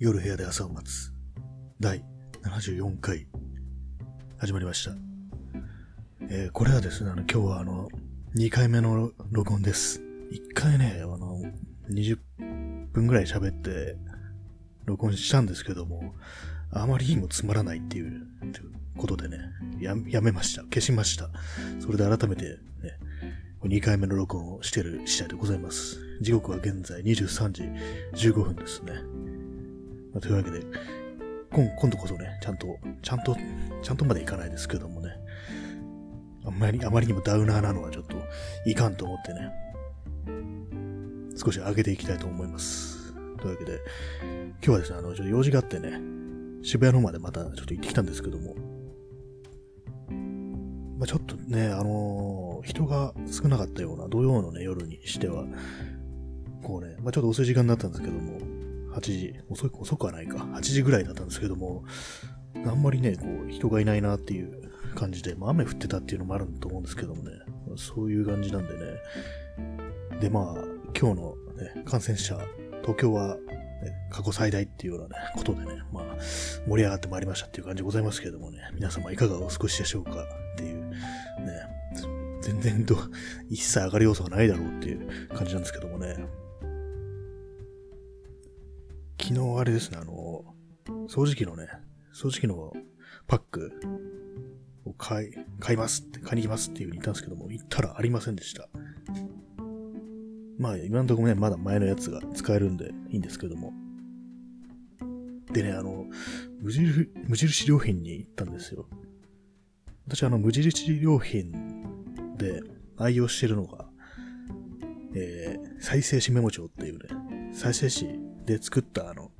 夜部屋で朝を待つ第74回始まりました。えーこれはですね、あの今日はあの2回目の録音です。1回ね、あの20分ぐらい喋って録音したんですけども、あまりにもつまらないっていうことでね、ややめました。消しました。それで改めてね、2回目の録音をしてる次第でございます。時刻は現在23時15分ですね。まあというわけで、今今度こそね、ちゃんと、ちゃんと、ちゃんとまでいかないですけどもね、あんまり、あまりにもダウナーなのはちょっといかんと思ってね、少し上げていきたいと思います。というわけで、今日はですね、あの、ちょっと用事があってね、渋谷の方までまたちょっと行ってきたんですけども、まあ、ちょっとね、あのー人が少なかったような土曜のね、夜にしては、こうね、まあ、ちょっと遅い時間だったんですけども、8時、遅い、遅くはないか、8時ぐらいだったんですけども、あんまりね、こう、人がいないなっていう感じで、まあ、雨降ってたっていうのもあると思うんですけどもね、そういう感じなんでね、で、まあ、今日の、ね、感染者、東京は、ね、過去最大っていうようなね、ことでね、まあ、盛り上がってまいりましたっていう感じでございますけどもね、皆様いかがお過ごしでしょうかっていう、ね、全然ど、一切上がる要素がないだろうっていう感じなんですけどもね、昨日あれですね、あの、掃除機のね、掃除機のパックを買い、買いますって、買いに行きますっていう風に言ったんですけども、行ったらありませんでした。まあ、今のところね、まだ前のやつが使えるんでいいんですけども。でね、あの、無印、無印良品に行ったんですよ。私、あの、無印良品で愛用してるのが、えー、再生紙メモ帳っていうね、再生紙で作ったあの、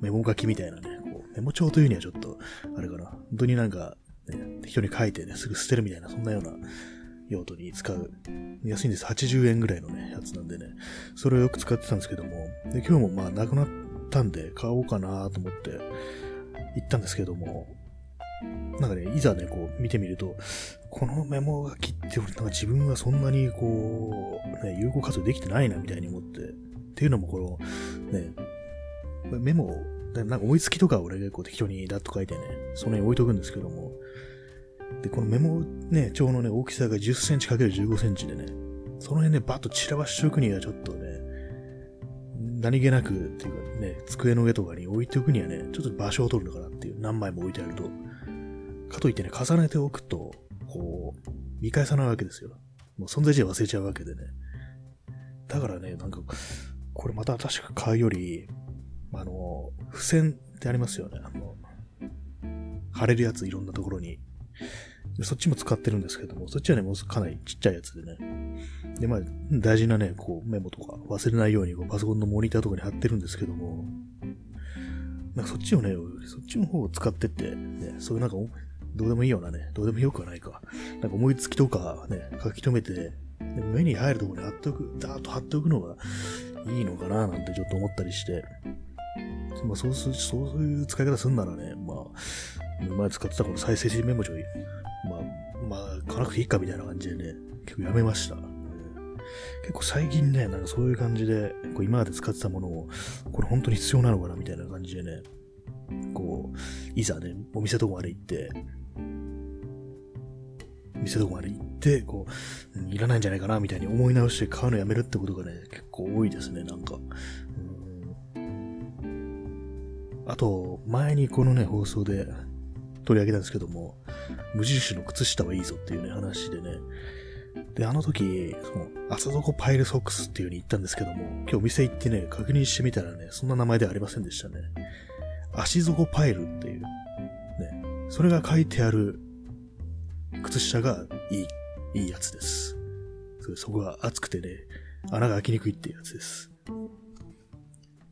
メモ書きみたいなね、こうメモ帳というにはちょっと、あれかな、本当になんか、ね、適当に書いてね、すぐ捨てるみたいな、そんなような用途に使う、安いんです。80円ぐらいのね、やつなんでね、それをよく使ってたんですけども、で今日もまあなくなったんで買おうかなと思って行ったんですけども、なんかね、いざね、こう見てみると、このメモ書きって俺、なんか自分はそんなにこう、ね、有効活用できてないなみたいに思って、っていうのもこの、ね、メモを、なんか思いつきとか俺がこう適当にダッと書いてね、その辺置いとくんですけども、で、このメモね、帳のね、大きさが10センチ ×15 センチでね、その辺ね、バッと散らばしておくにはちょっとね、何気なくっていうかね、机の上とかに置いておくにはね、ちょっと場所を取るのかなっていう、何枚も置いてあると。かといってね、重ねておくと、こう、見返さないわけですよ。もう存在自体忘れちゃうわけでね。だからね、なんか、これまた確か買うより、あの、付箋ってありますよね。あの、貼れるやついろんなところに。そっちも使ってるんですけども、そっちはね、もうかなりちっちゃいやつでね。で、まあ、大事なね、こう、メモとか忘れないようにこうパソコンのモニターとかに貼ってるんですけども、なんかそっちをね、そっちの方を使ってって、ね、そういうなんか、どうでもいいようなね、どうでもよくはないか。なんか思いつきとかね、書き留めて、目に入るところに貼っておく、ダーッと貼っておくのがいいのかななんてちょっと思ったりして、まあそうす、そういう使い方すんならね、まあ、前使ってたこの再生紙メモ帳、まあ、まあ、買わなくていいかみたいな感じでね、結構やめました。結構最近ね、なんかそういう感じで、こう今まで使ってたものを、これ本当に必要なのかなみたいな感じでね、こう、いざね、お店とこまで行って、店とこまで行って、こう、いらないんじゃないかなみたいに思い直して買うのやめるってことがね、結構多いですね、なんか。あと、前にこのね、放送で取り上げたんですけども、無印の靴下はいいぞっていうね、話でね。で、あの時、その、朝底パイルソックスっていう風に言ったんですけども、今日お店行ってね、確認してみたらね、そんな名前ではありませんでしたね。足底パイルっていう、ね、それが書いてある靴下がいい、いいやつです。そこが厚くてね、穴が開きにくいっていうやつです。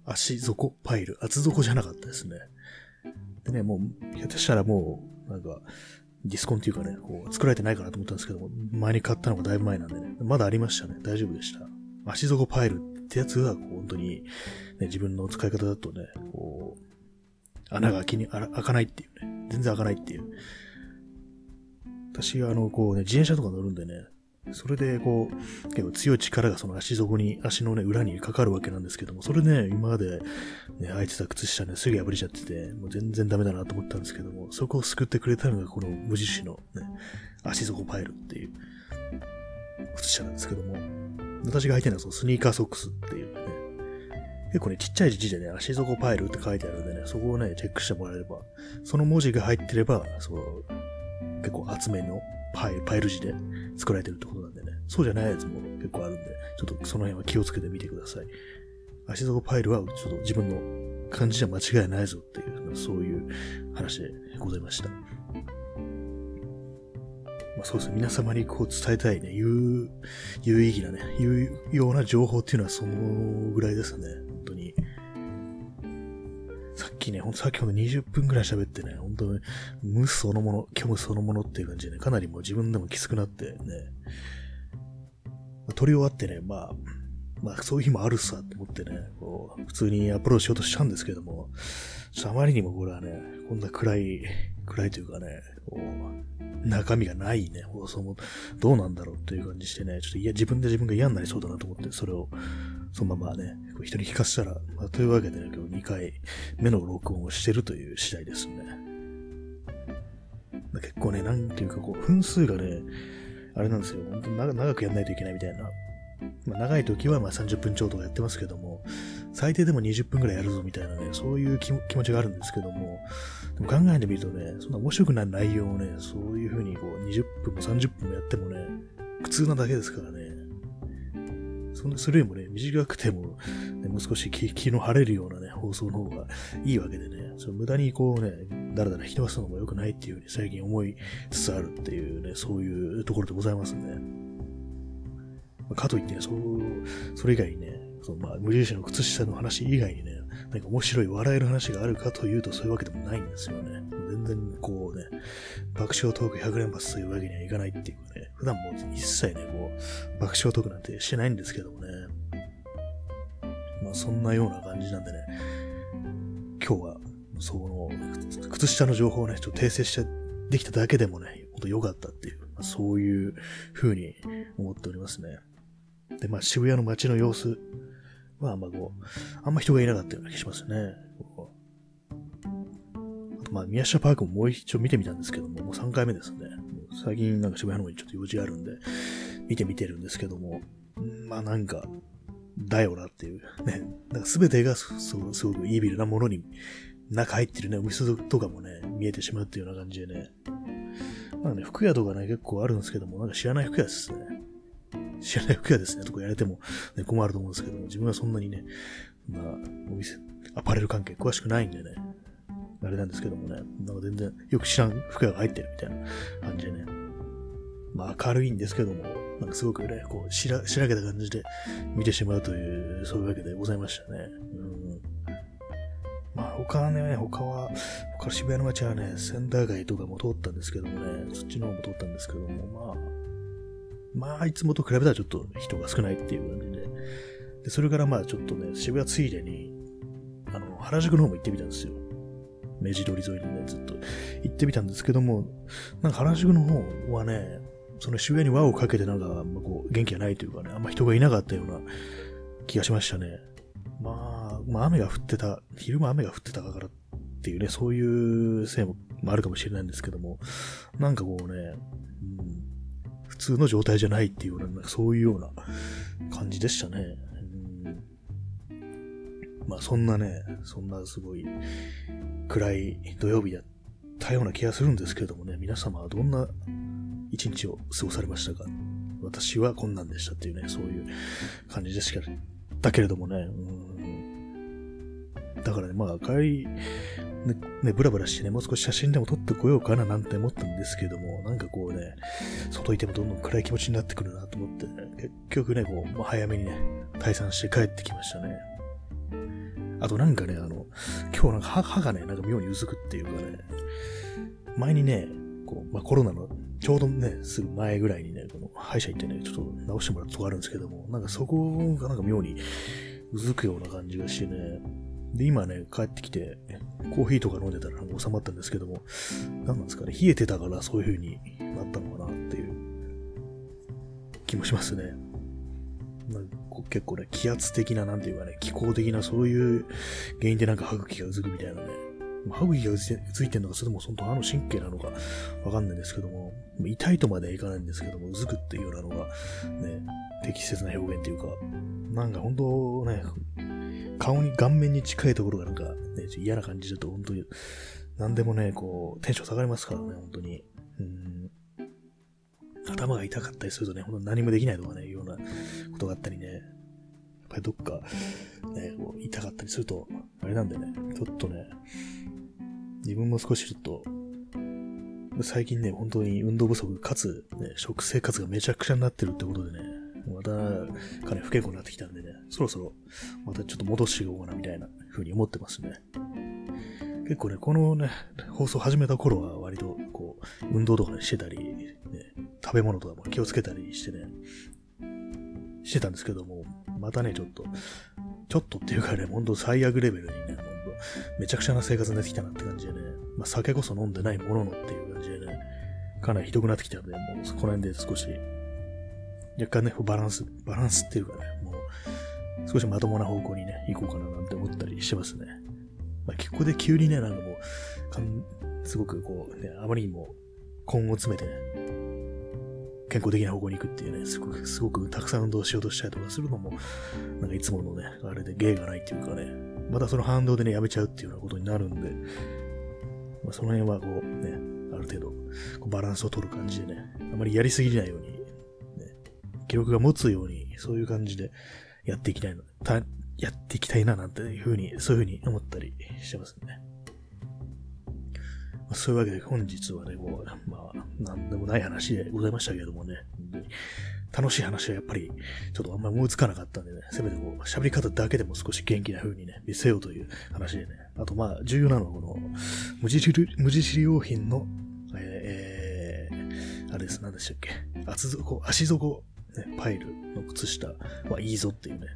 足底パイル、厚底じゃなかったですね。でね、もう、ひょっとしたらもう、なんか、ディスコンっていうかね、こう、作られてないかなと思ったんですけども、前に買ったのがだいぶ前なんでね、まだありましたね。大丈夫でした。足底パイルってやつが、こう、本当に、ね、自分の使い方だとね、こう、穴が開きに、開かないっていうね、全然開かないっていう。私はあの、こうね、自転車とか乗るんでね、それで、こう、結構強い力がその足底に、足のね、裏にかかるわけなんですけども、それね、今まで、ね、履いてた靴下ね、すぐ破れちゃってて、もう全然ダメだなと思ったんですけども、そこを救ってくれたのが、この無印のね、足底パイルっていう靴下なんですけども、私が履いてるのはそのスニーカーソックスっていうね、結構ね、ちっちゃい字でね、足底パイルって書いてあるんでね、そこをね、チェックしてもらえれば、その文字が入ってれば、そう、結構厚めのパイパイル字で作られてるってことなんでね、そうじゃないやつも結構あるんで、ちょっとその辺は気をつけてみてください。足底パイルはちょっと自分の感じじゃ間違いないぞっていう、そういう話でございました。まあ、そうですね、皆様にこう伝えたいね、有、有意義なね、有用な情報っていうのはそのぐらいですね、きね、ほんとさっきほど20分くらい喋ってね、本当に無そのもの、虚無そのものっていう感じでね、かなりもう自分でもきつくなってね、撮り終わってね、まあ、まあそういう日もあるさって思ってね、こう、普通にアプローチしようとしたんですけども、ちょっとあまりにもこれはね、こんな暗い、暗いというかね、こう、中身がないね、放送もどうなんだろうという感じしてね、ちょっといや、自分で自分が嫌になりそうだなと思って、それを、そのままね、人に聞かせたら、まあ、というわけでね、今日2回目の録音をしてるという次第ですね。まあ結構ね、なんていうかこう、分数がね、あれなんですよ。本当に長くやんないといけないみたいな。まあ、長い時はまあ30分ちょうどやってますけども、最低でも20分くらいやるぞみたいなね、そういう気持ちがあるんですけども、でも考えてみるとね、そんな面白くない内容をね、そういう風にこう20分も30分もやってもね、苦痛なだけですからね。そんな、それよりもね、短くても、ね、もう少し気の晴れるようなね、放送の方がいいわけでね、その無駄にこうね、だらだら引き伸ばすのも良くないっていうふうに最近思いつつあるっていうね、そういうところでございますね。まかといってね、そう、それ以外にね、そのまあ、無印の靴下の話以外にね、何か面白い笑える話があるかというとそういうわけでもないんですよね。全然こうね、爆笑トーク100連発というわけにはいかないっていうかね、普段も一切ね、こう、爆笑トークなんてしないんですけどもね。まあそんなような感じなんでね、今日は、その、靴下の情報をね、ちょっと訂正してできただけでもね、ほんと良かったっていう、まあ、そういう風に思っておりますね。で、まあ渋谷の街の様子は、まあこう、あんま人がいなかったような気しますね。まあ、宮下パークももう一度見てみたんですけども、もう3回目ですね。最近なんか渋谷の方にちょっと用事があるんで、見てみてるんですけども、まあなんか、だよなっていう。ね。なんか全てがすすごくイービルなものに、中入ってるね、お店とかもね、見えてしまうっていうような感じでね。まあね、服屋とかね、結構あるんですけども、なんか知らない服屋ですね。知らない服屋ですね、とか言われても、ね、困ると思うんですけども、自分はそんなにね、まあ、お店、アパレル関係詳しくないんでね、あれなんですけどもね、なんか全然よく知らん服屋が入ってるみたいな感じでね。まあ明るいんですけども、なんかすごくね、こう、しら、しらけた感じで見てしまうという、そういうわけでございましたね。うん。まあ他はね、他は、他渋谷の街はね、センター街とかも通ったんですけどもね、そっちの方も通ったんですけども、まあ、まあ、いつもと比べたらちょっと人が少ないっていう感じで、で、それからまあちょっとね、渋谷ついでに、あの、原宿の方も行ってみたんですよ。明治通り沿いにね、ずっと行ってみたんですけども、なんか原宿の方はね、その渋谷に輪をかけてなんかま、こう、元気がないというかね、あんま人がいなかったような気がしましたね。まあ、まあ雨が降ってた、昼間雨が降ってたからっていうね、そういうせいもあるかもしれないんですけども、なんかこうね、うん、普通の状態じゃないっていうような、そういうような感じでしたね。まあそんなね、そんなすごい暗い土曜日だったような気がするんですけれどもね、皆様はどんな一日を過ごされましたか？私はこんなんでしたっていうね、そういう感じでしか、だけれどもね、うん。だからね、まあ帰り、ね、ね、ブラブラしてね、もう少し写真でも撮ってこようかななんて思ったんですけども、なんかこうね、外いてもどんどん暗い気持ちになってくるなと思って、結局ね、こう、まあ、早めにね、退散して帰ってきましたね。あとなんかね、あの、今日なんか歯がね、なんか妙にうずくっていうかね、前にね、こう、まあ、コロナのちょうどね、すぐ前ぐらいにね、この歯医者行ってね、ちょっと直してもらったとこあるんですけども、なんかそこがなんか妙にうずくような感じがしてね、で、今ね、帰ってきて、コーヒーとか飲んでたらなんか収まったんですけども、何なんですかね、冷えてたからそういう風になったのかなっていう。気もしますね。結構ね、気圧的な、なんていうかね、気候的な、そういう原因でなんか歯茎がうずくみたいなね。歯茎がうついてんのか、それとも本当歯の神経なのかわかんないんですけども、痛いとまではいかないんですけども、うずくっていうようなのが、ね、適切な表現っていうか、なんか本当ね、顔に、顔面に近いところがなんか、ね、嫌な感じだと本当に、なんでもね、こう、テンション下がりますからね、本当に。うん頭が痛かったりするとね、ほんと何もできないとかね、いうようなことがあったりね、やっぱりどっか、ね、こう痛かったりすると、あれなんでね、ちょっとね、自分も少しちょっと、最近ね、本当に運動不足、かつ、ね、食生活がめちゃくちゃになってるってことでね、また、かなり不健康になってきたんでね、そろそろ、またちょっと戻していこうかな、みたいな風に思ってますね。結構ね、このね、放送始めた頃は割と、こう、運動とかしてたり、食べ物とかも気をつけたりしてね、してたんですけども、またね、ちょっと、ちょっとっていうかね、ほんと最悪レベルにね、ほんと、めちゃくちゃな生活になってきたなって感じでね、まあ酒こそ飲んでないもののっていう感じでね、かなりひどくなってきたので、もうこの辺で少し、若干ね、バランス、バランスっていうかね、もう、少しまともな方向にね、行こうかななんて思ったりしてますね。まあ、ここで急にね、なんかもう、かんすごくこう、ね、あまりにも根を詰めてね、健康的な方向に行くっていうね、すごく、すごくたくさん運動しようとしたりとかするのも、なんかいつものね、あれで芸がないっていうかね、またその反動でね、やめちゃうっていうようなことになるんで、まあ、その辺はこう、ね、ある程度、こうバランスを取る感じでね、あまりやりすぎないように、ね、記録が持つように、そういう感じでやっていきたいの、たやっていきたいななんていうふうに、そういうふうに思ったりしてますね。まあ、そういうわけで本日はね、こう、まあ、なんでもない話でございましたけれどもね、楽しい話はやっぱり、ちょっとあんまり思いつかなかったんでね、せめてこう、喋り方だけでも少し元気な風にね、見せようという話でね。あとまあ、重要なのはこの、無印、無印良品の、えー、あれです、何でしたっけ、厚底、足底ね、パイルの靴下はいいぞっていうね、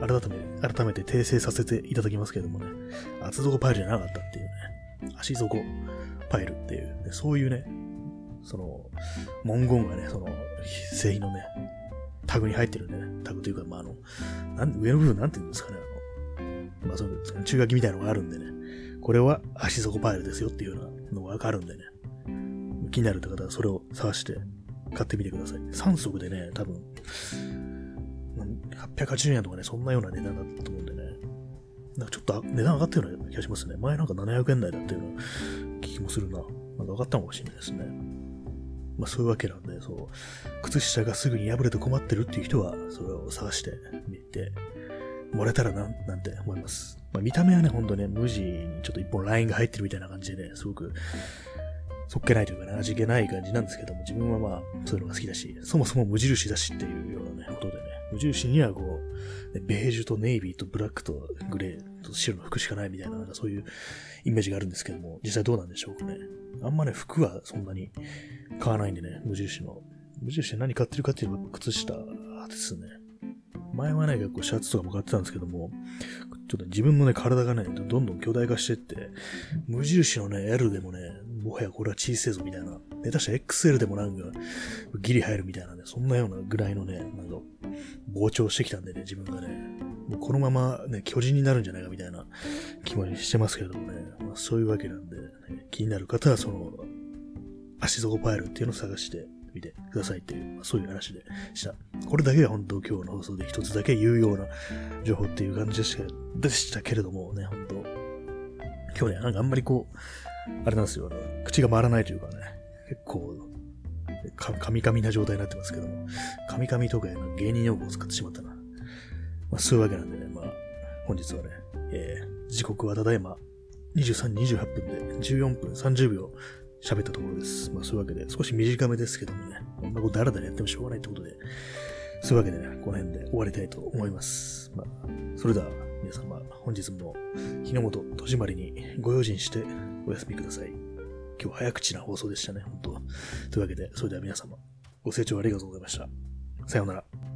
改め、改めて訂正させていただきますけどもね、厚底パイルじゃなかったっていうね、足底パイルっていう、ね、そういうね、その、文言がね、その、製品のね、タグに入ってるんでね、タグというか、まあ、あの、なん上の部分なんて言うんですかね、あの、まあ、そういう中書きみたいなのがあるんでね、これは足底パイルですよっていうようなのがわかるんでね、気になるって方はそれを探して買ってみてください。3足でね、多分、880円とかね、そんなような値段だったと思うんでね。なんかちょっと値段上がったような気がしますね。前なんか700円台だったような気もするな。なんか上がったのかもしれないですね。まあそういうわけなんで、そう、靴下がすぐに破れて困ってるっていう人は、それを探してみて、もらえたらな、なんて思います。まあ見た目はね、ほんとね、無地にちょっと一本ラインが入ってるみたいな感じでね、すごく、そっけないというかね、味気ない感じなんですけども、自分はまあ、そういうのが好きだし、そもそも無印だしっていうようなね、ことでね、無印にはこう、ベージュとネイビーとブラックとグレーと白の服しかないみたいな、なんかそういうイメージがあるんですけども、実際どうなんでしょうかね。あんまね、服はそんなに買わないんでね、無印の。無印で何買ってるかっていうと、靴下ですね。前はね、結構シャツとかも買ってたんですけども、ちょっとね自分のね、体がね、どんどん巨大化してって、無印のね、L でもね、もはやこれは小さいぞみたいな、下手したら XL でもなんか、ギリ入るみたいなね、そんなようなぐらいのね、なんか、膨張してきたんでね、自分がね、もうこのままね、巨人になるんじゃないかみたいな気もしてますけれどもね、まあ、そういうわけなんで、ね、気になる方はその、足底パイルっていうのを探して、みてくださいっていう、まあ、そういう話でした。これだけが本当今日の放送で一つだけ有用な情報っていう感じでしたでしたけれどもね、本当。今日ね、なんかあんまりこう、あれなんですよ、あの口が回らないというかね、結構、カミカミな状態になってますけども、カミカミとか芸人用語を使ってしまったな。まあ、そういうわけなんでね、まあ、本日はね、えー、時刻はただいま23、28分で14分30秒喋ったところです。まあそういうわけで、少し短めですけどもね、こんなことだらだらやってもしょうがないってことで、そういうわけでね、この辺で終わりたいと思います。まあ、それでは皆様、本日も日の本戸締まりにご用心してお休みください。今日早口な放送でしたね、本当というわけで、それでは皆様、ご清聴ありがとうございました。さようなら。